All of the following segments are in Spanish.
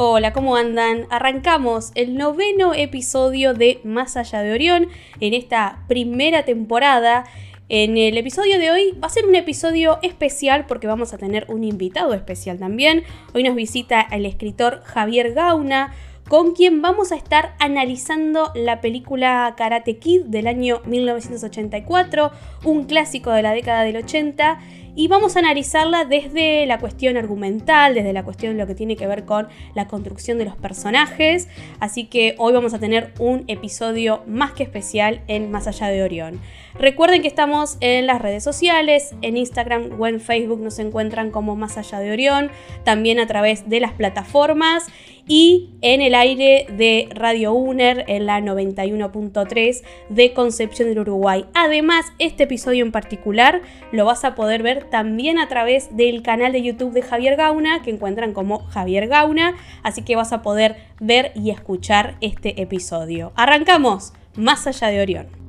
Hola, ¿cómo andan? Arrancamos el noveno episodio de Más allá de Orión en esta primera temporada. En el episodio de hoy va a ser un episodio especial porque vamos a tener un invitado especial también. Hoy nos visita el escritor Javier Gauna, con quien vamos a estar analizando la película Karate Kid del año 1984, un clásico de la década del 80 y vamos a analizarla desde la cuestión argumental, desde la cuestión de lo que tiene que ver con la construcción de los personajes. Así que hoy vamos a tener un episodio más que especial en Más allá de Orión. Recuerden que estamos en las redes sociales, en Instagram o en Facebook nos encuentran como Más allá de Orión, también a través de las plataformas y en el aire de Radio UNER en la 91.3 de Concepción del Uruguay. Además, este episodio en particular lo vas a poder ver también a través del canal de YouTube de Javier Gauna, que encuentran como Javier Gauna, así que vas a poder ver y escuchar este episodio. Arrancamos, más allá de Orión.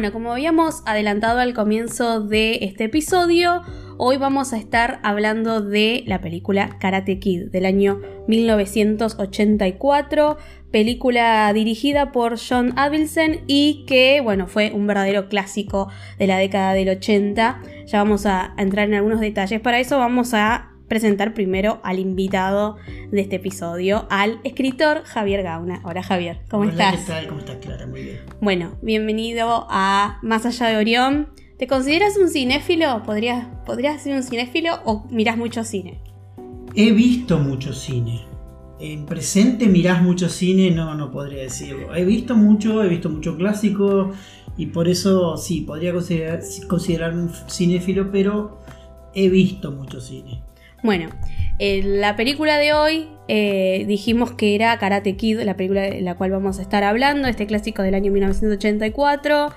Bueno, como habíamos adelantado al comienzo de este episodio, hoy vamos a estar hablando de la película Karate Kid del año 1984, película dirigida por John Avildsen y que, bueno, fue un verdadero clásico de la década del 80. Ya vamos a entrar en algunos detalles. Para eso vamos a presentar primero al invitado de este episodio, al escritor Javier Gauna. Hola Javier, ¿cómo estás? ¿Qué tal? ¿Cómo estás, Clara? Muy bien. Bueno, bienvenido a Más allá de Orión. ¿Te consideras un cinéfilo? ¿Podrías, ¿Podrías ser un cinéfilo o mirás mucho cine? He visto mucho cine. En presente mirás mucho cine, no, no podría decirlo. He visto mucho, he visto mucho clásico y por eso sí, podría considerar, considerarme un cinéfilo, pero he visto mucho cine. Bueno, la película de hoy eh, dijimos que era Karate Kid, la película de la cual vamos a estar hablando, este clásico del año 1984.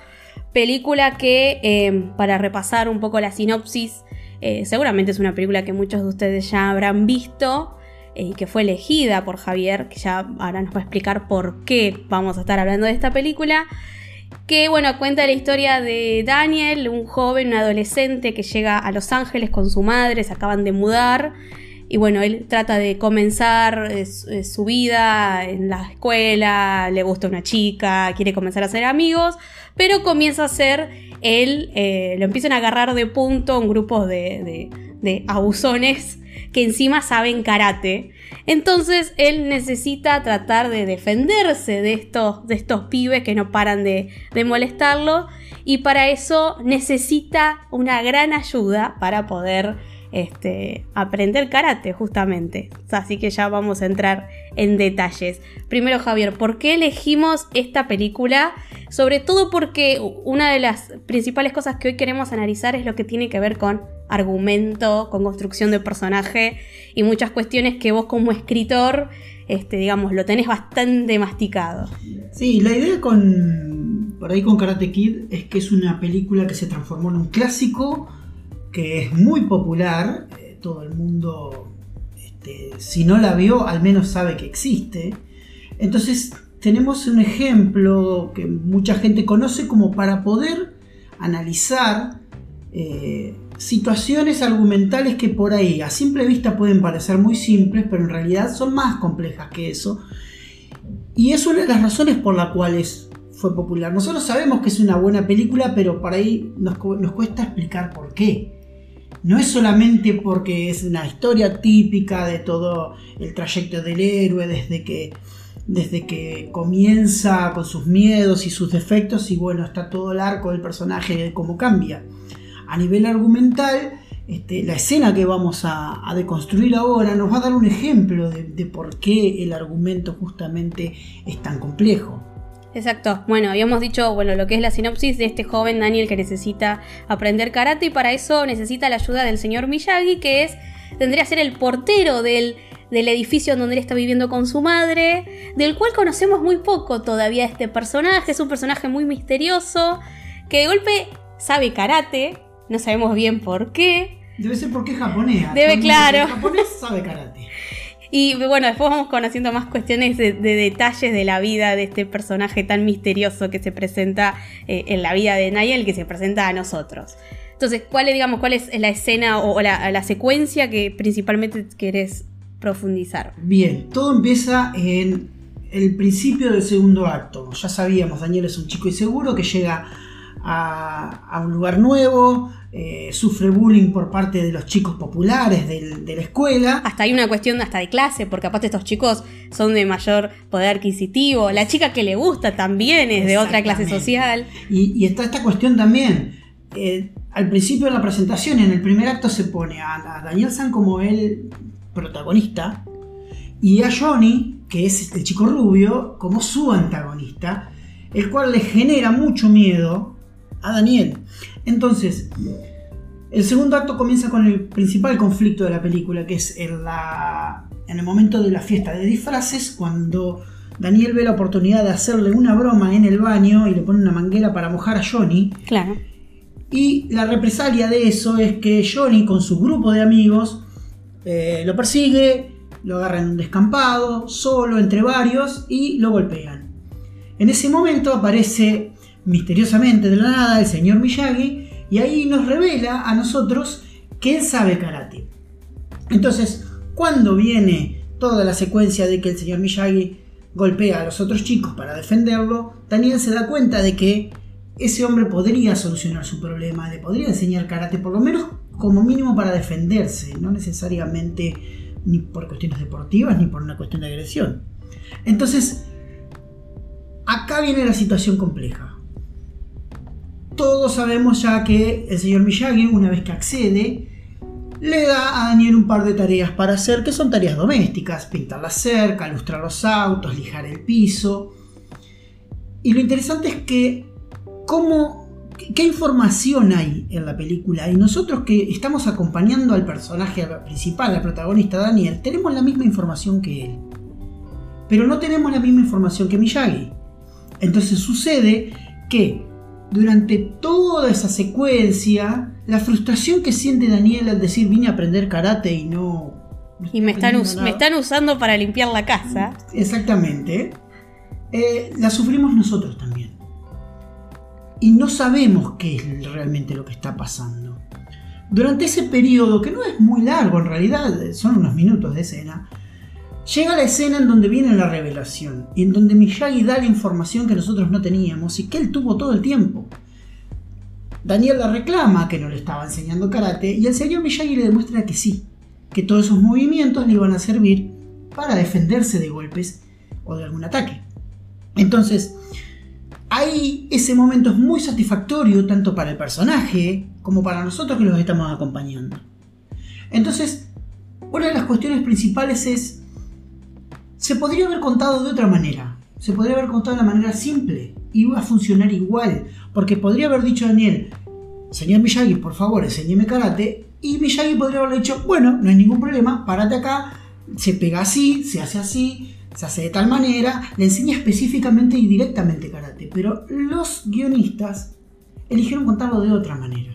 Película que, eh, para repasar un poco la sinopsis, eh, seguramente es una película que muchos de ustedes ya habrán visto y que fue elegida por Javier, que ya ahora nos va a explicar por qué vamos a estar hablando de esta película que bueno, cuenta la historia de Daniel, un joven, un adolescente que llega a Los Ángeles con su madre, se acaban de mudar. Y bueno, él trata de comenzar eh, eh, su vida en la escuela, le gusta una chica, quiere comenzar a ser amigos, pero comienza a ser él, eh, lo empiezan a agarrar de punto un grupo de, abusones que encima saben karate. Entonces él necesita tratar de defenderse de estos, de estos pibes que no paran de, molestarlo y para eso necesita una gran ayuda para poder este, aprender karate justamente. Así que ya vamos a entrar en detalles. Primero Javier, ¿por qué elegimos esta película? Sobre todo porque una de las principales cosas que hoy queremos analizar es lo que tiene que ver con argumento, con construcción de personaje y muchas cuestiones que vos como escritor, este, digamos, lo tenés bastante masticado. Sí, la idea con, por ahí con Karate Kid es que es una película que se transformó en un clásico, que es muy popular, eh, todo el mundo, este, si no la vio, al menos sabe que existe. Entonces tenemos un ejemplo que mucha gente conoce como para poder analizar eh, situaciones argumentales que por ahí a simple vista pueden parecer muy simples, pero en realidad son más complejas que eso. Y es una de las razones por las cuales fue popular. Nosotros sabemos que es una buena película, pero por ahí nos, cuesta explicar por qué. No es solamente porque es una historia típica de todo el trayecto del héroe desde que, desde que comienza con sus miedos y sus defectos y bueno, está todo el arco del personaje cómo cambia a nivel argumental, este, la escena que vamos a, deconstruir ahora nos va a dar un ejemplo de, por qué el argumento justamente es tan complejo. Exacto. Bueno, habíamos dicho, bueno, lo que es la sinopsis de este joven Daniel que necesita aprender karate y para eso necesita la ayuda del señor Miyagi, que es tendría que ser el portero del, del edificio donde él está viviendo con su madre, del cual conocemos muy poco todavía este personaje. Es un personaje muy misterioso que de golpe sabe karate, no sabemos bien por qué. Debe ser porque es japonés. Debe, claro. El japonés sabe karate. Y bueno, después vamos conociendo más cuestiones de, detalles de la vida de este personaje tan misterioso que se presenta eh, en la vida de Niall, que se presenta a nosotros. Entonces, ¿cuál es, digamos, cuál es la escena o, la, la, secuencia que principalmente querés profundizar? Bien, todo empieza en el principio del segundo acto. Ya sabíamos, Daniel es un chico inseguro que llega a, un lugar nuevo, eh, sufre bullying por parte de los chicos populares de la escuela. Hasta hay una cuestión hasta de clase, porque aparte estos chicos son de mayor poder adquisitivo. La chica que le gusta también es de otra clase social. Y, está esta cuestión también. Eh, al principio de la presentación, en el primer acto, se pone a, Daniel San como el protagonista y a Johnny, que es el chico rubio, como su antagonista, el cual le genera mucho miedo a Daniel. Entonces, el segundo acto comienza con el principal conflicto de la película, que es en, la, en el momento de la fiesta de disfraces, cuando Daniel ve la oportunidad de hacerle una broma en el baño y le pone una manguera para mojar a Johnny. Claro. Y la represalia de eso es que Johnny con su grupo de amigos eh, lo persigue, lo agarra en un descampado, solo, entre varios, y lo golpean. En ese momento aparece misteriosamente de la nada el señor Miyagi y ahí nos revela a nosotros que él sabe karate. Entonces, cuando viene toda la secuencia de que el señor Miyagi golpea a los otros chicos para defenderlo, Daniel se da cuenta de que ese hombre podría solucionar su problema, le podría enseñar karate, por lo menos como mínimo para defenderse, no necesariamente ni por cuestiones deportivas ni por una cuestión de agresión. Entonces, acá viene la situación compleja todos sabemos ya que el señor Miyagi, una vez que accede, le da a Daniel un par de tareas para hacer, que son tareas domésticas, pintar la cerca, lustrar los autos, lijar el piso. Y lo interesante es que cómo, qué información hay en la película. Y nosotros que estamos acompañando al personaje principal, al protagonista Daniel, tenemos la misma información que él. Pero no tenemos la misma información que Miyagi. Entonces sucede que durante toda esa secuencia, la frustración que siente Daniel al decir vine a aprender karate y no... y me están, me están, usando para limpiar la casa. Exactamente. Eh, la sufrimos nosotros también. Y no sabemos qué es realmente lo que está pasando. Durante ese periodo, que no es muy largo en realidad, son unos minutos de escena, Llega la escena en donde viene la revelación y en donde Miyagi da la información que nosotros no teníamos y que él tuvo todo el tiempo. Daniel la reclama que no le estaba enseñando karate y el señor Miyagi le demuestra que sí, que todos esos movimientos le iban a servir para defenderse de golpes o de algún ataque. Entonces, ahí ese momento es muy satisfactorio tanto para el personaje como para nosotros que los estamos acompañando. Entonces, una de las cuestiones principales es se podría haber contado de otra manera. Se podría haber contado de una manera simple. Iba a funcionar igual. Porque podría haber dicho Daniel, señor Miyagi, por favor, enséñeme karate. Y Miyagi podría haberle dicho, bueno, no hay ningún problema, párate acá, se pega así, se hace así, se hace de tal manera, le enseña específicamente y directamente karate. Pero los guionistas eligieron contarlo de otra manera.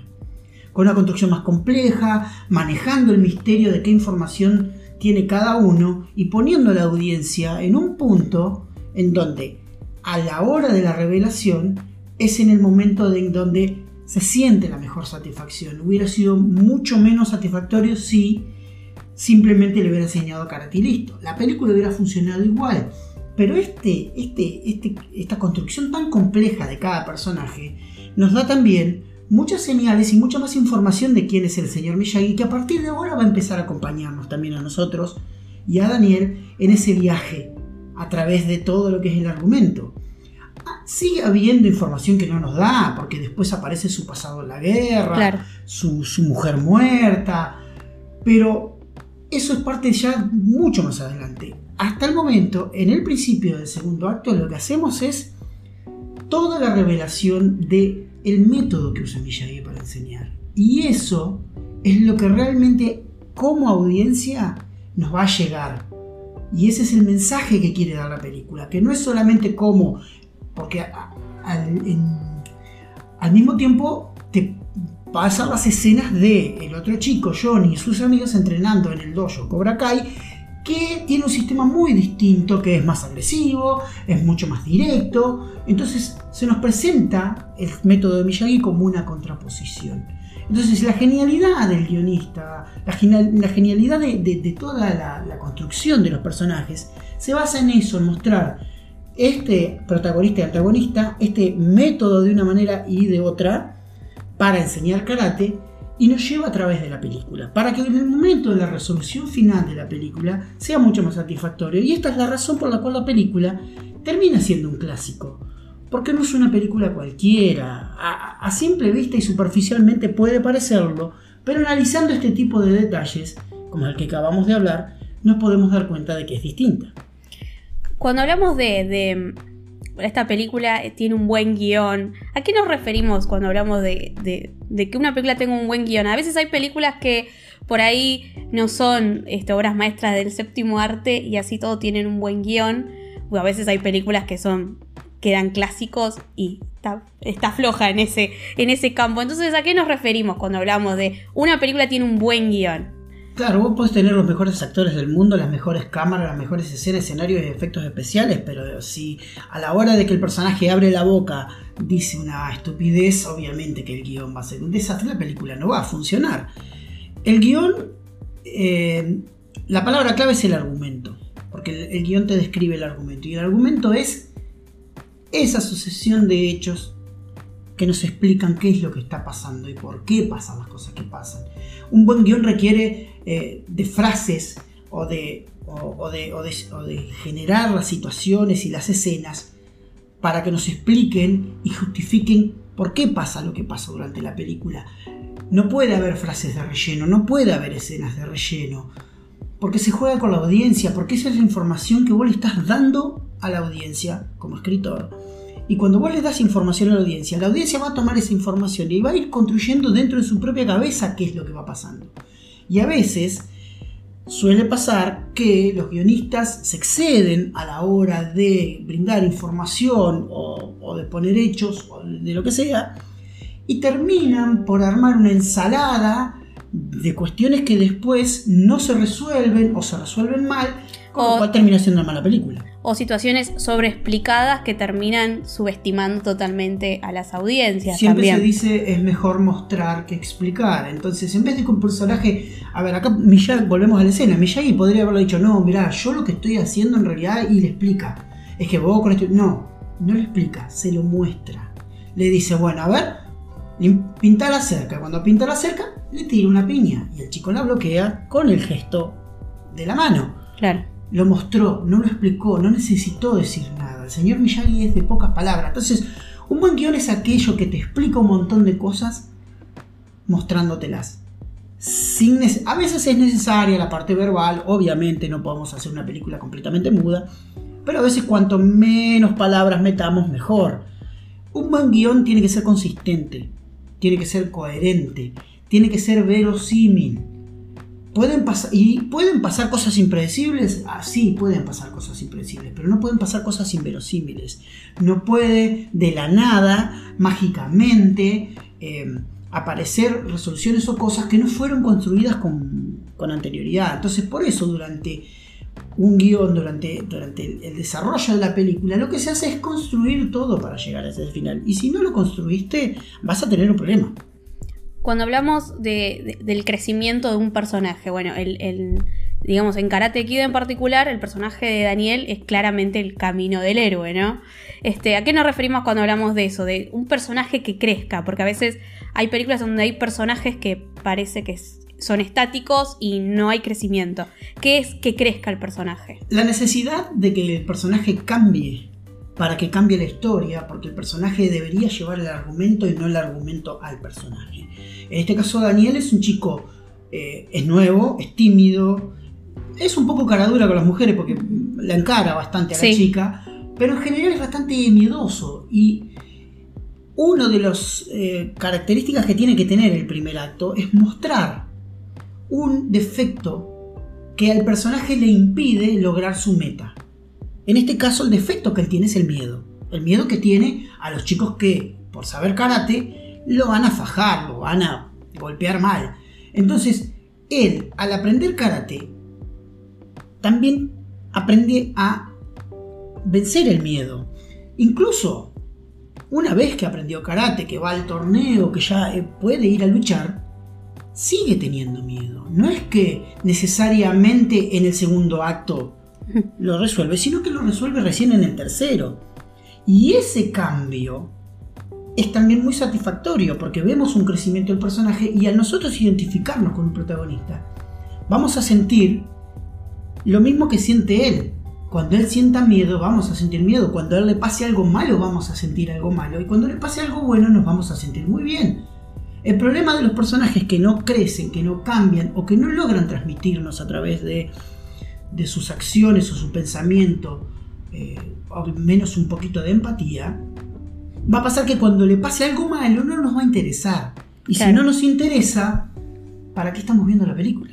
Con una construcción más compleja, manejando el misterio de qué información tiene cada uno y poniendo a la audiencia en un punto en donde a la hora de la revelación es en el momento en donde se siente la mejor satisfacción. Hubiera sido mucho menos satisfactorio si simplemente le hubiera enseñado karate y listo. La película hubiera funcionado igual. Pero este, este, este, esta construcción tan compleja de cada personaje nos da también muchas señales y mucha más información de quién es el señor Miyagi, que a partir de ahora va a empezar a acompañarnos también a nosotros y a Daniel en ese viaje a través de todo lo que es el argumento. Ah, sigue habiendo información que no nos da, porque después aparece su pasado en la guerra, su, su mujer muerta, pero eso es parte ya mucho más adelante. Hasta el momento, en el principio del segundo acto, lo que hacemos es toda la revelación de el método que usa Miyagi para enseñar. Y eso es lo que realmente como audiencia nos va a llegar. Y ese es el mensaje que quiere dar la película, que no es solamente como, porque al, mismo tiempo te pasan las escenas de el otro chico, Johnny, y sus amigos entrenando en el dojo Cobra Kai, que tiene un sistema muy distinto, que es más agresivo, es mucho más directo. Entonces se nos presenta el método de Miyagi como una contraposición. Entonces la genialidad del guionista, la, genialidad de, toda la, construcción de los personajes, se basa en eso, en mostrar este protagonista y antagonista, este método de una manera y de otra para enseñar karate y nos lleva a través de la película, para que en el momento de la resolución final de la película sea mucho más satisfactorio. Y esta es la razón por la cual la película termina siendo un clásico porque no es una película cualquiera. A, simple vista y superficialmente puede parecerlo, pero analizando este tipo de detalles, como el que acabamos de hablar, nos podemos dar cuenta de que es distinta. Cuando hablamos de, esta película tiene un buen guion, ¿a qué nos referimos cuando hablamos de, de, que una película tenga un buen guion? A veces hay películas que por ahí no son este, obras maestras del séptimo arte y así todo tienen un buen guion. O a veces hay películas que son quedan clásicos y está, floja en ese, en ese campo. Entonces, ¿a qué nos referimos cuando hablamos de una película tiene un buen guion? Claro, vos podés tener los mejores actores del mundo, las mejores cámaras, las mejores escenas, escenarios y efectos especiales, pero si a la hora de que el personaje abre la boca dice una estupidez, obviamente que el guion va a ser un desastre, la película no va a funcionar. El guion, eh, la palabra clave es el argumento, porque el, el guion te describe el argumento, y el argumento es esa sucesión de hechos que nos explican qué es lo que está pasando y por qué pasan las cosas que pasan. Un buen guion requiere eh, de frases o de, de, generar las situaciones y las escenas para que nos expliquen y justifiquen por qué pasa lo que pasa durante la película. No puede haber frases de relleno, no puede haber escenas de relleno, porque se juega con la audiencia, porque esa es la información que vos le estás dando a la audiencia como escritor. Y cuando vos le das información a la audiencia, la audiencia va a tomar esa información y va a ir construyendo dentro de su propia cabeza qué es lo que va pasando. Y a veces suele pasar que los guionistas se exceden a la hora de brindar información o, o de poner hechos o de lo que sea y terminan por armar una ensalada de cuestiones que después no se resuelven o se resuelven mal, con lo cual termina siendo una mala película. O situaciones sobreexplicadas que terminan subestimando totalmente a las audiencias. Siempre se dice es mejor mostrar que explicar. Entonces, en vez de que un personaje. A ver, acá Miyagi, volvemos a la escena. Miyagi podría haberlo dicho: No, mira, yo lo que estoy haciendo en realidad. Y le explica: Es que vos con esto. No, no le explica, se lo muestra. Le dice: Bueno, a ver, pinta la cerca. Cuando pinta la cerca, le tira una piña y el chico la bloquea con el gesto de la mano. Claro. Lo mostró, no lo explicó, no necesitó decir nada. El señor Miyagi es de pocas palabras. Entonces, un buen guion es aquello que te explica un montón de cosas mostrándotelas. Sin a veces es necesaria la parte verbal, obviamente no podemos hacer una película completamente muda, pero a veces cuanto menos palabras metamos, mejor. Un buen guion tiene que ser consistente, tiene que ser coherente, tiene que ser verosímil. ¿Pueden pasar, ¿Y pueden pasar cosas impredecibles? Ah, sí, pueden pasar cosas impredecibles, pero no pueden pasar cosas inverosímiles. No puede de la nada, mágicamente, em, aparecer resoluciones o cosas que no fueron construidas con, con, anterioridad. Entonces, por eso, durante un guion, durante, durante el desarrollo de la película, lo que se hace es construir todo para llegar a ese final. Y si no lo construiste, vas a tener un problema cuando hablamos del crecimiento de un personaje, bueno, el, digamos, en Karate Kid en particular, el personaje de Daniel es claramente el camino del héroe, ¿no? Este, ¿A qué nos referimos cuando hablamos de eso? De un personaje que crezca, porque a veces hay películas donde hay personajes que parece que son estáticos y no hay crecimiento. ¿Qué es que crezca el personaje? La necesidad de que el personaje cambie para que cambie la historia, porque el personaje debería llevar el argumento y no el argumento al personaje. En este caso Daniel es un chico, eh, es nuevo, es tímido, es un poco caradura con las mujeres porque la encara bastante a la chica, pero en general es bastante miedoso y una de las eh, características que tiene que tener el primer acto es mostrar un defecto que al personaje le impide lograr su meta. En este caso el defecto que él tiene es el miedo. El miedo que tiene a los chicos que, por saber karate, lo van a fajar, lo van a golpear mal. Entonces, él, al aprender karate, también aprende a vencer el miedo. Incluso, una vez que aprendió karate, que va al torneo, que ya eh, puede ir a luchar, sigue teniendo miedo. No es que necesariamente en el segundo acto lo resuelve, sino que lo resuelve recién en el tercero. Y ese cambio es también muy satisfactorio porque vemos un crecimiento del personaje y al nosotros identificarnos con un protagonista, vamos a sentir lo mismo que siente él. Cuando él sienta miedo, vamos a sentir miedo. Cuando a él le pase algo malo, vamos a sentir algo malo. Y cuando le pase algo bueno, nos vamos a sentir muy bien. El problema de los personajes que no crecen, que no cambian o que no logran transmitirnos a través de, de sus acciones o su pensamiento, eh, o menos un poquito de empatía, va a pasar que cuando le pase algo malo no nos va a interesar. Y si no nos interesa, ¿para qué estamos viendo la película?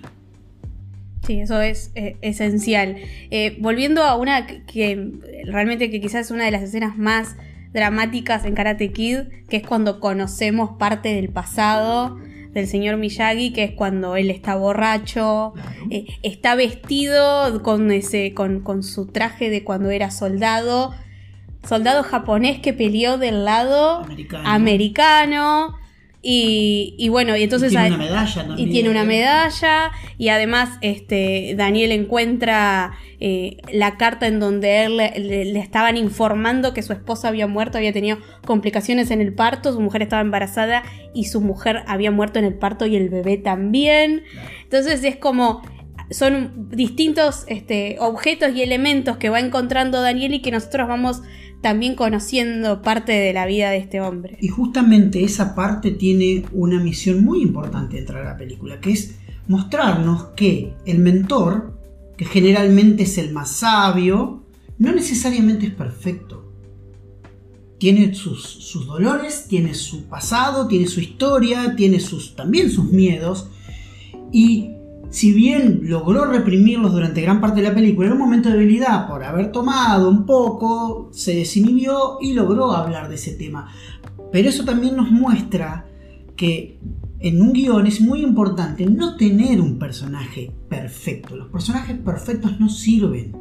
Sí, eso es eh, esencial. Eh, volviendo a una que, realmente que quizás es una de las escenas más dramáticas en Karate Kid, que es cuando conocemos parte del pasado del señor Miyagi, que es cuando él está borracho, eh, está vestido con, ese, con, con su traje de cuando era soldado, soldado japonés que peleó del lado americano. Y, bueno, y entonces... Y tiene una medalla Y tiene una medalla. Y además este, Daniel encuentra eh, la carta en donde él le, estaban informando que su esposa había muerto, había tenido complicaciones en el parto, su mujer estaba embarazada y su mujer había muerto en el parto y el bebé también. Entonces es como son distintos este, objetos y elementos que va encontrando Daniel y que nosotros vamos también conociendo parte de la vida de este hombre. Y justamente esa parte tiene una misión muy importante dentro de la película, que es mostrarnos que el mentor, que generalmente es el más sabio, no necesariamente es perfecto. Tiene sus, sus dolores, tiene su pasado, tiene su historia, tiene sus, también sus miedos. Y si bien logró reprimirlos durante gran parte de la película, en un momento de debilidad, por haber tomado un poco, se desinhibió y logró hablar de ese tema. Pero eso también nos muestra que en un guion es muy importante no tener un personaje perfecto. Los personajes perfectos no sirven.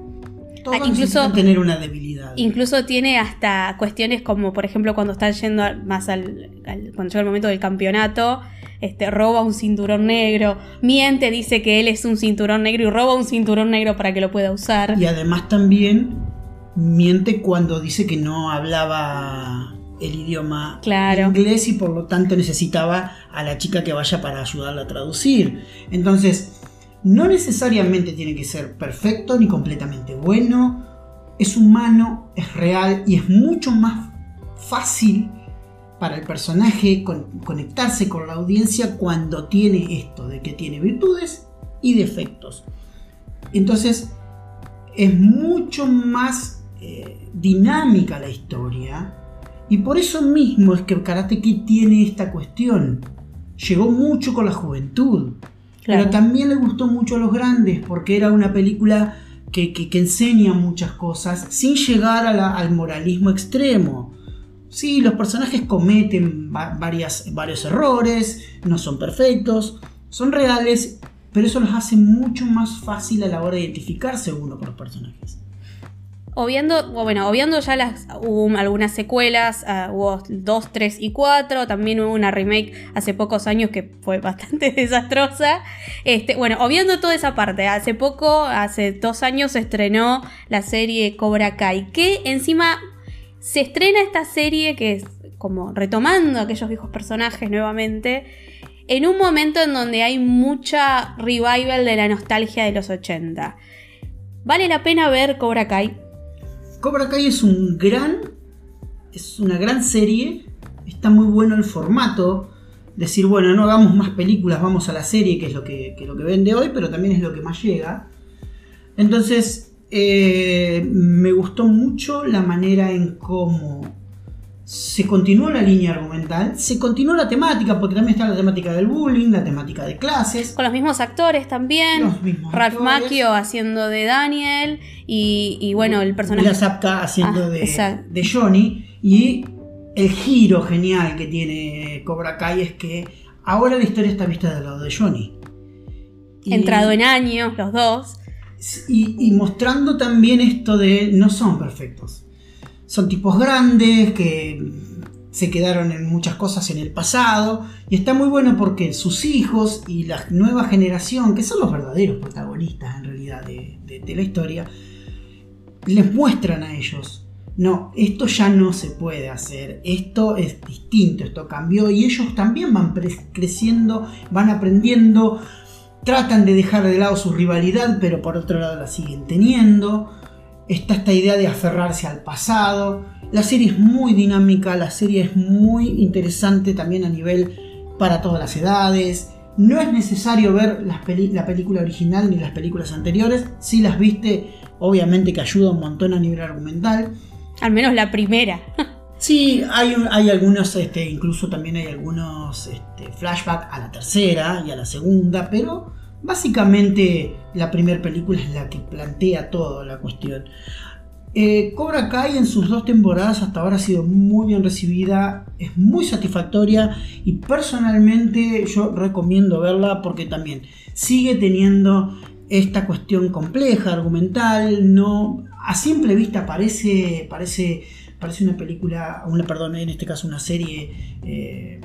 Todos ah, incluso tener una debilidad. Incluso tiene hasta cuestiones como, por ejemplo, cuando está yendo más al, cuando llega el momento del campeonato, este, roba un cinturón negro, miente, dice que él es un cinturón negro y roba un cinturón negro para que lo pueda usar. Y además también miente cuando dice que no hablaba el idioma inglés y por lo tanto necesitaba a la chica que vaya para ayudarla a traducir. Entonces, no necesariamente tiene que ser perfecto ni completamente bueno, es humano, es real y es mucho más fácil para el personaje conectarse con la audiencia cuando tiene esto, de que tiene virtudes y defectos. Entonces es mucho más eh, dinámica la historia y por eso mismo es que Karate Kid tiene esta cuestión. Llegó mucho con la juventud, pero también le gustó mucho a los grandes porque era una película que, enseña muchas cosas sin llegar al moralismo extremo. Sí, los personajes cometen varias, varios errores, no son perfectos, son reales, pero eso los hace mucho más fácil a la hora de identificarse uno con los personajes. Obviando, bueno, obviando ya algunas secuelas, ah, hubo 2, 3 y 4, también hubo una remake hace pocos años que fue bastante desastrosa. Este, bueno, obviando toda esa parte, hace poco, hace dos años se estrenó la serie Cobra Kai, que encima se estrena esta serie que es como retomando aquellos viejos personajes nuevamente, en un momento en donde hay mucha revival de la nostalgia de los 80. Vale la pena ver Cobra Kai. Cobra Kai es un gran, es una gran serie, está muy bueno el formato. Decir, bueno, no hagamos más películas, vamos a la serie, que es lo que, lo que vende hoy, pero también es lo que más llega. Entonces, eh, me gustó mucho la manera en cómo se continuó la línea argumental, se continuó la temática, porque también está la temática del bullying, la temática de clases. Con los mismos actores también. Los mismos Ralph actores. Macchio haciendo de Daniel y, y bueno, el personaje... Mila Zapka haciendo Ah, de, Johnny. Y el giro genial que tiene Cobra Kai es que ahora la historia está vista del lado de Johnny. Y- Entrado en años, los dos. Y, mostrando también esto de no son perfectos. Son tipos grandes que se quedaron en muchas cosas en el pasado. Y está muy bueno porque sus hijos y la nueva generación, que son los verdaderos protagonistas en realidad de, de- la historia, les muestran a ellos. No, esto ya no se puede hacer, esto es distinto, esto cambió y ellos también van creciendo, van aprendiendo, tratan de dejar de lado su rivalidad, pero por otro lado la siguen teniendo. Está esta idea de aferrarse al pasado. La serie es muy dinámica, la serie es muy interesante también a nivel para todas las edades. No es necesario ver la película original ni las películas anteriores. Si las viste, obviamente que ayuda un montón a nivel argumental. Al menos la primera. Sí, hay, hay algunos, este, incluso también hay algunos este, flashbacks a la tercera y a la segunda, pero básicamente la primera película es la que plantea toda la cuestión. Eh, Cobra Kai en sus dos temporadas hasta ahora ha sido muy bien recibida, es muy satisfactoria y personalmente yo recomiendo verla porque también sigue teniendo esta cuestión compleja, argumental, no a simple vista parece, parece, parece una película, una, perdón, en este caso una serie eh,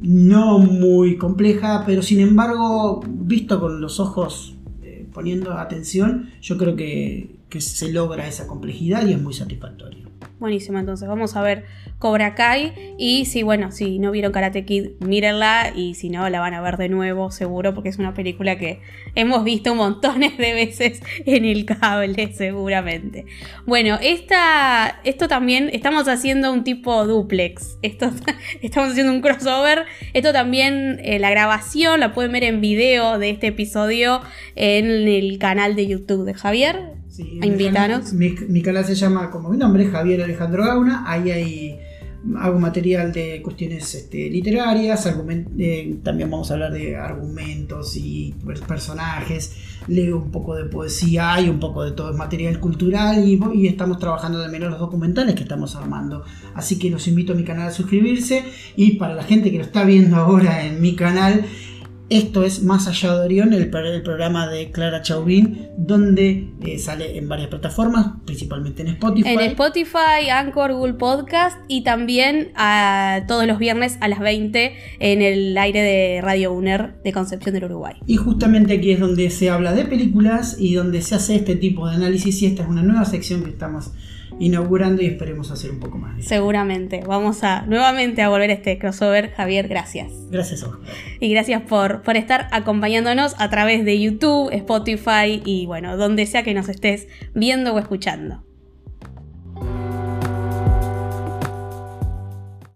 no muy compleja, pero sin embargo, visto con los ojos eh, poniendo atención, yo creo que, que se logra esa complejidad y es muy satisfactorio. Buenísimo, entonces vamos a ver Cobra Kai. Y si, bueno, si no vieron Karate Kid, mírenla. Y si no, la van a ver de nuevo, seguro, porque es una película que hemos visto montones de veces en el cable, seguramente. Bueno, esta, esto también, estamos haciendo un tipo duplex. Esto, estamos haciendo un crossover. Esto también, eh, la grabación la pueden ver en video de este episodio en el canal de YouTube de Javier. Sí, Invítanos. Mi, mi canal se llama como mi nombre, Javier Alejandro Gauna. Ahí hay hago material de cuestiones este, literarias, eh, también vamos a hablar de argumentos y per- personajes, leo un poco de poesía, hay un poco de todo, es material cultural y, y estamos trabajando también en los documentales que estamos armando. Así que los invito a mi canal a suscribirse y para la gente que lo está viendo ahora en mi canal, esto es Más allá de Orión, el, el programa de Clara Chauvin, donde eh, sale en varias plataformas, principalmente en Spotify. En Spotify, Anchor, Google Podcast y también a, todos los viernes a las 20 en el aire de Radio UNER de Concepción del Uruguay. Y justamente aquí es donde se habla de películas y donde se hace este tipo de análisis y esta es una nueva sección que estamos inaugurando y esperemos hacer un poco más. Seguramente. Vamos a nuevamente a volver a este crossover. Javier, gracias. Gracias a vos. Y gracias por, por estar acompañándonos a través de YouTube, Spotify y bueno, donde sea que nos estés viendo o escuchando.